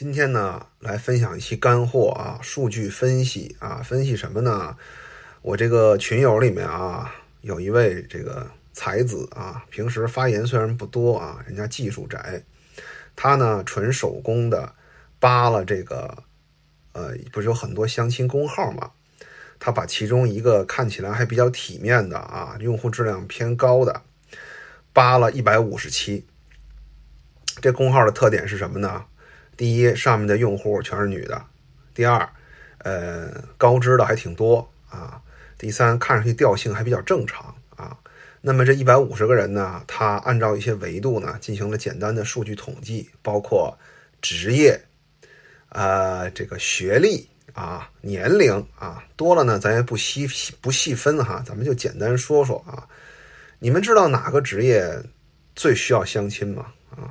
今天呢，来分享一期干货啊，数据分析啊，分析什么呢？我这个群友里面啊，有一位这个才子啊，平时发言虽然不多啊，人家技术宅，他呢纯手工的扒了这个，呃，不是有很多相亲公号嘛？他把其中一个看起来还比较体面的啊，用户质量偏高的，扒了一百五十期。这公号的特点是什么呢？第一，上面的用户全是女的；第二，呃，高知的还挺多啊；第三，看上去调性还比较正常啊。那么这一百五十个人呢，他按照一些维度呢进行了简单的数据统计，包括职业、呃，这个学历啊、年龄啊，多了呢咱也不细不细分哈，咱们就简单说说啊。你们知道哪个职业最需要相亲吗？啊，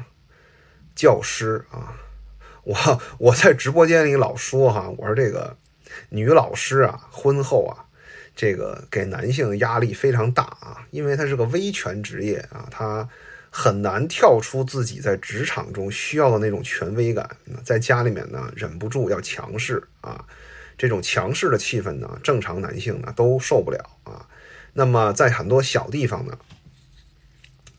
教师啊。我我在直播间里老说哈，我说这个女老师啊，婚后啊，这个给男性压力非常大啊，因为她是个威权职业啊，她很难跳出自己在职场中需要的那种权威感，在家里面呢忍不住要强势啊，这种强势的气氛呢，正常男性呢都受不了啊。那么在很多小地方呢，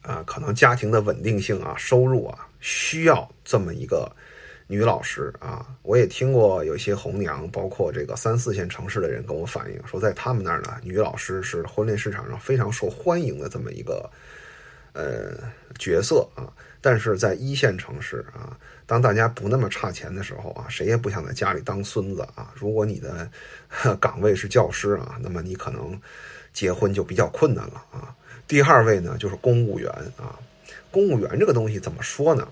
啊，可能家庭的稳定性啊，收入啊，需要这么一个。女老师啊，我也听过有些红娘，包括这个三四线城市的人跟我反映说，在他们那儿呢，女老师是婚恋市场上非常受欢迎的这么一个呃角色啊。但是在一线城市啊，当大家不那么差钱的时候啊，谁也不想在家里当孙子啊。如果你的 岗位是教师啊，那么你可能结婚就比较困难了啊。第二位呢，就是公务员啊。公务员这个东西怎么说呢？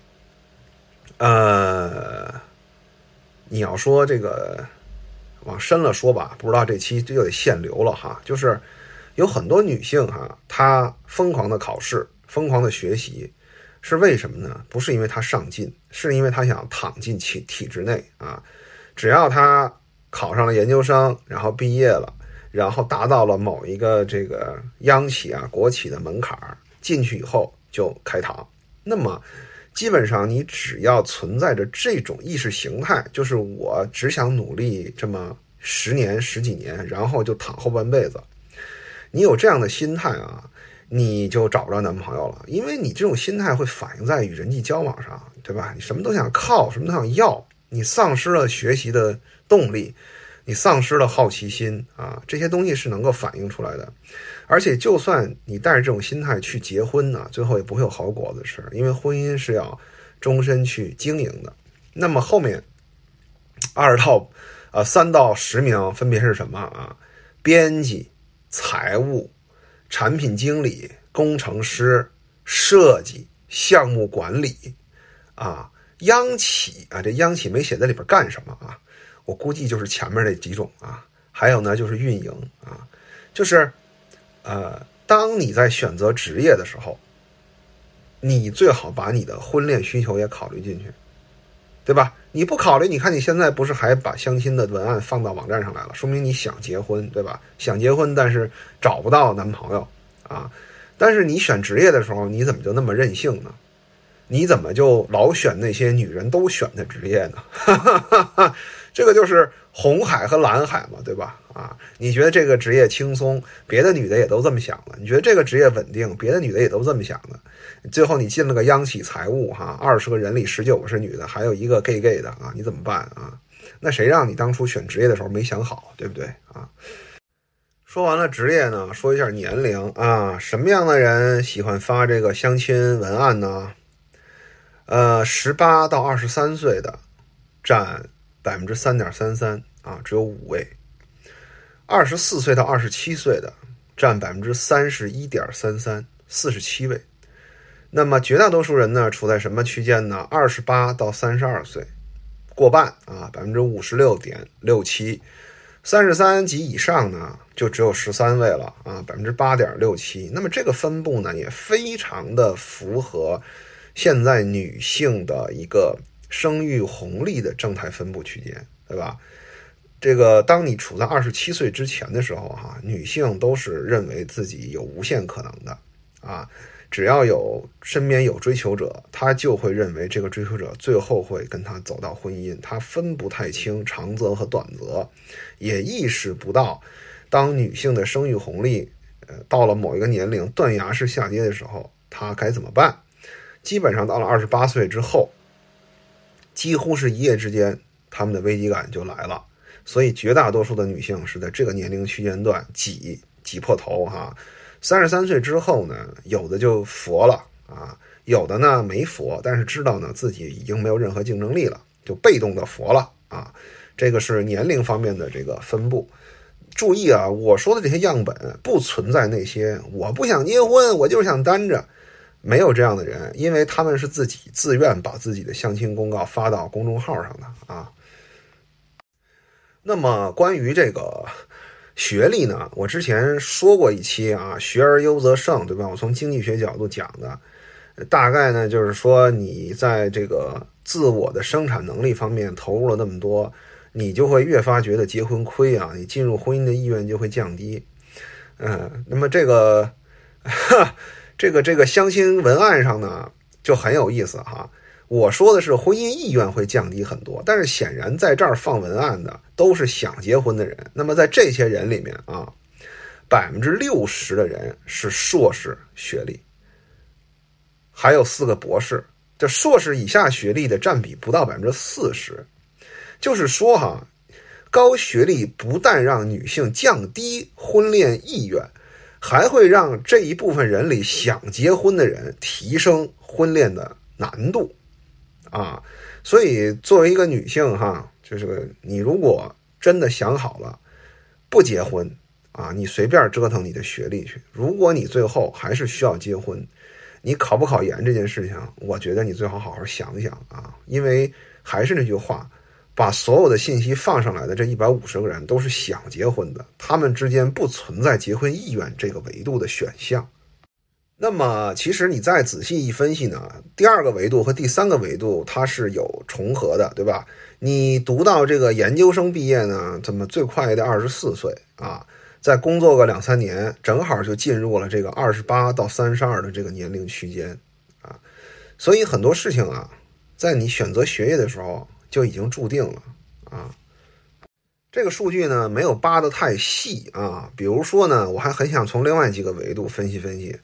呃，你要说这个往深了说吧，不知道这期这就得限流了哈。就是有很多女性哈，她疯狂的考试，疯狂的学习，是为什么呢？不是因为她上进，是因为她想躺进体体制内啊。只要她考上了研究生，然后毕业了，然后达到了某一个这个央企啊、国企的门槛进去以后就开躺。那么。基本上，你只要存在着这种意识形态，就是我只想努力这么十年十几年，然后就躺后半辈子。你有这样的心态啊，你就找不着男朋友了，因为你这种心态会反映在与人际交往上，对吧？你什么都想靠，什么都想要，你丧失了学习的动力，你丧失了好奇心啊，这些东西是能够反映出来的。而且，就算你带着这种心态去结婚呢，最后也不会有好果子吃，因为婚姻是要终身去经营的。那么后面二到呃三到十名分别是什么啊？编辑、财务、产品经理、工程师、设计、项目管理啊，央企啊，这央企没写在里边干什么啊？我估计就是前面那几种啊，还有呢就是运营啊，就是。呃，当你在选择职业的时候，你最好把你的婚恋需求也考虑进去，对吧？你不考虑，你看你现在不是还把相亲的文案放到网站上来了，说明你想结婚，对吧？想结婚，但是找不到男朋友啊。但是你选职业的时候，你怎么就那么任性呢？你怎么就老选那些女人都选的职业呢？哈哈哈哈这个就是红海和蓝海嘛，对吧？啊，你觉得这个职业轻松，别的女的也都这么想的；你觉得这个职业稳定，别的女的也都这么想的。最后你进了个央企财务，哈，二十个人里十九个是女的，还有一个 gay gay 的啊，你怎么办啊？那谁让你当初选职业的时候没想好，对不对啊？说完了职业呢，说一下年龄啊，什么样的人喜欢发这个相亲文案呢？呃，十八到二十三岁的占百分之三点三三啊，只有五位；二十四岁到二十七岁的占百分之三十一点三三，四十七位。那么绝大多数人呢，处在什么区间呢？二十八到三十二岁，过半啊，百分之五十六点六七；三十三及以上呢，就只有十三位了啊，百分之八点六七。那么这个分布呢，也非常的符合。现在女性的一个生育红利的正态分布区间，对吧？这个当你处在二十七岁之前的时候，哈，女性都是认为自己有无限可能的，啊，只要有身边有追求者，他就会认为这个追求者最后会跟他走到婚姻，他分不太清长则和短则，也意识不到，当女性的生育红利，呃，到了某一个年龄断崖式下跌的时候，她该怎么办？基本上到了二十八岁之后，几乎是一夜之间，他们的危机感就来了。所以绝大多数的女性是在这个年龄区间段挤挤破头哈。三十三岁之后呢，有的就佛了啊，有的呢没佛，但是知道呢自己已经没有任何竞争力了，就被动的佛了啊。这个是年龄方面的这个分布。注意啊，我说的这些样本不存在那些我不想结婚，我就是想单着，没有这样的人，因为他们是自己自愿把自己的相亲公告发到公众号上的啊。那么关于这个。学历呢？我之前说过一期啊，“学而优则胜”，对吧？我从经济学角度讲的，大概呢就是说，你在这个自我的生产能力方面投入了那么多，你就会越发觉得结婚亏啊，你进入婚姻的意愿就会降低。嗯，那么这个，这个这个相亲文案上呢，就很有意思哈。我说的是婚姻意愿会降低很多，但是显然在这儿放文案的都是想结婚的人。那么在这些人里面啊，百分之六十的人是硕士学历，还有四个博士。这硕士以下学历的占比不到百分之四十，就是说哈，高学历不但让女性降低婚恋意愿，还会让这一部分人里想结婚的人提升婚恋的难度。啊，所以作为一个女性哈，就是你如果真的想好了不结婚啊，你随便折腾你的学历去。如果你最后还是需要结婚，你考不考研这件事情，我觉得你最好好好想想啊。因为还是那句话，把所有的信息放上来的这一百五十个人都是想结婚的，他们之间不存在结婚意愿这个维度的选项。那么，其实你再仔细一分析呢，第二个维度和第三个维度它是有重合的，对吧？你读到这个研究生毕业呢，怎么最快也得二十四岁啊，再工作个两三年，正好就进入了这个二十八到三十二的这个年龄区间啊。所以很多事情啊，在你选择学业的时候就已经注定了啊。这个数据呢，没有扒得太细啊。比如说呢，我还很想从另外几个维度分析分析。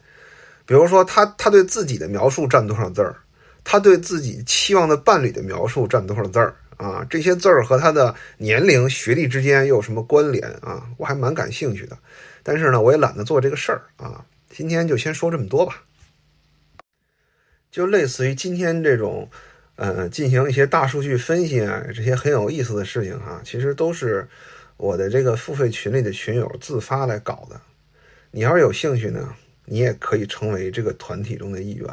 比如说，他他对自己的描述占多少字儿？他对自己期望的伴侣的描述占多少字儿？啊，这些字儿和他的年龄、学历之间又有什么关联啊？我还蛮感兴趣的，但是呢，我也懒得做这个事儿啊。今天就先说这么多吧。就类似于今天这种，呃，进行一些大数据分析啊，这些很有意思的事情哈，其实都是我的这个付费群里的群友自发来搞的。你要是有兴趣呢？你也可以成为这个团体中的一员。